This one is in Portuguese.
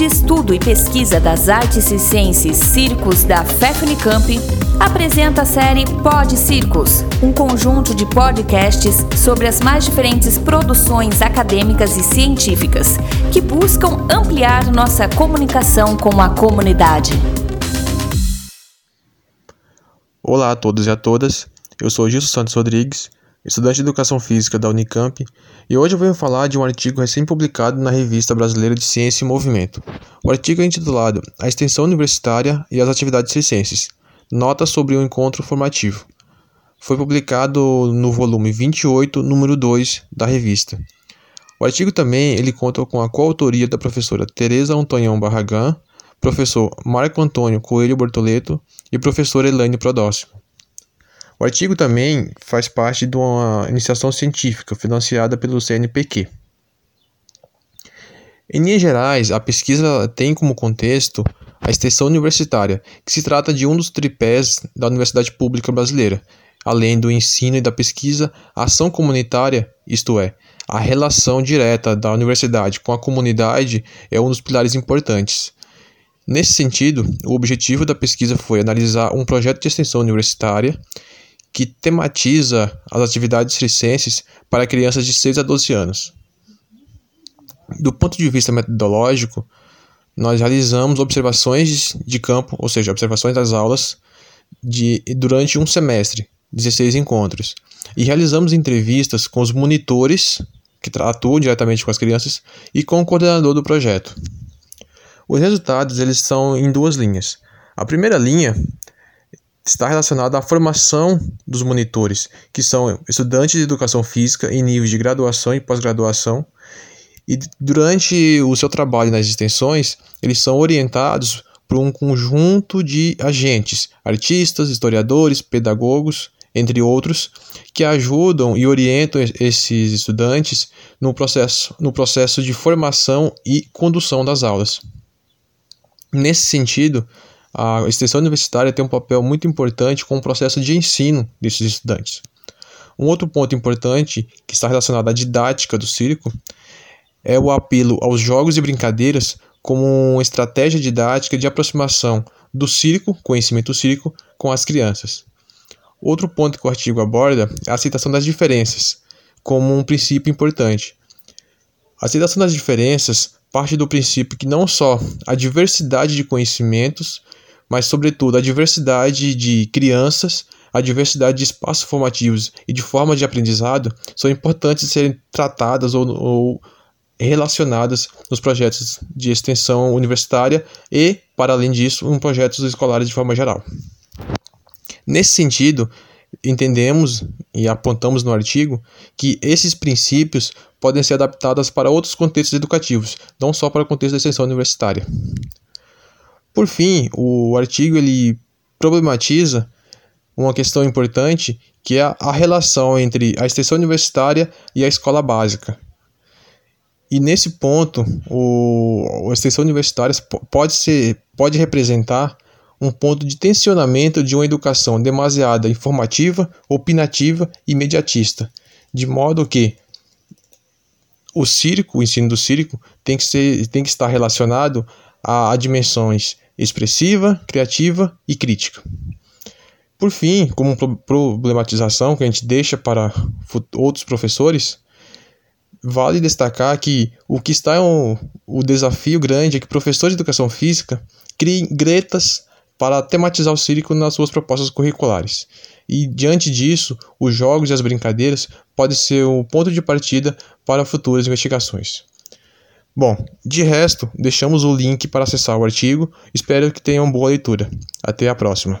de Estudo e Pesquisa das Artes Circenses Circos da FEFUNICAMP, apresenta a série Pod Circos, um conjunto de podcasts sobre as mais diferentes produções acadêmicas e científicas que buscam ampliar nossa comunicação com a comunidade. Olá a todos e a todas, eu sou Gilson Santos Rodrigues estudante de Educação Física da Unicamp, e hoje eu venho falar de um artigo recém-publicado na Revista Brasileira de Ciência e Movimento. O artigo é intitulado A Extensão Universitária e as Atividades Circenses Nota sobre o Encontro Formativo. Foi publicado no volume 28, número 2 da revista. O artigo também ele conta com a coautoria da professora Tereza Antonhão Barragan, professor Marco Antônio Coelho Bortoleto e professora Elaine Prodóximo. O artigo também faz parte de uma iniciação científica financiada pelo CNPq. Em linhas gerais, a pesquisa tem como contexto a extensão universitária, que se trata de um dos tripés da Universidade Pública Brasileira, além do ensino e da pesquisa, a ação comunitária, isto é, a relação direta da universidade com a comunidade é um dos pilares importantes. Nesse sentido, o objetivo da pesquisa foi analisar um projeto de extensão universitária que tematiza as atividades circenses para crianças de 6 a 12 anos. Do ponto de vista metodológico, nós realizamos observações de campo, ou seja, observações das aulas de, durante um semestre, 16 encontros, e realizamos entrevistas com os monitores que atuam diretamente com as crianças e com o coordenador do projeto. Os resultados eles são em duas linhas. A primeira linha está relacionado à formação dos monitores, que são estudantes de educação física em níveis de graduação e pós-graduação. E durante o seu trabalho nas extensões, eles são orientados por um conjunto de agentes, artistas, historiadores, pedagogos, entre outros, que ajudam e orientam esses estudantes no processo, no processo de formação e condução das aulas. Nesse sentido, a extensão universitária tem um papel muito importante com o processo de ensino desses estudantes. Um outro ponto importante que está relacionado à didática do circo é o apelo aos jogos e brincadeiras como uma estratégia didática de aproximação do circo, conhecimento circo, com as crianças. Outro ponto que o artigo aborda é a aceitação das diferenças, como um princípio importante. A aceitação das diferenças parte do princípio que não só a diversidade de conhecimentos mas, sobretudo, a diversidade de crianças, a diversidade de espaços formativos e de formas de aprendizado são importantes de serem tratadas ou, ou relacionadas nos projetos de extensão universitária e, para além disso, em projetos escolares de forma geral. Nesse sentido, entendemos e apontamos no artigo que esses princípios podem ser adaptados para outros contextos educativos, não só para o contexto da extensão universitária. Por fim, o artigo ele problematiza uma questão importante que é a relação entre a extensão universitária e a escola básica. E nesse ponto, o, a extensão universitária pode, ser, pode representar um ponto de tensionamento de uma educação demasiada informativa, opinativa e imediatista, de modo que o circo, o ensino do circo, tem que, ser, tem que estar relacionado a, a dimensões expressiva, criativa e crítica. Por fim, como problematização que a gente deixa para outros professores, vale destacar que o que está um, o desafio grande é que professores de educação física criem gretas para tematizar o círculo nas suas propostas curriculares. E diante disso, os jogos e as brincadeiras podem ser o ponto de partida para futuras investigações. Bom, de resto, deixamos o link para acessar o artigo. Espero que tenham boa leitura. Até a próxima.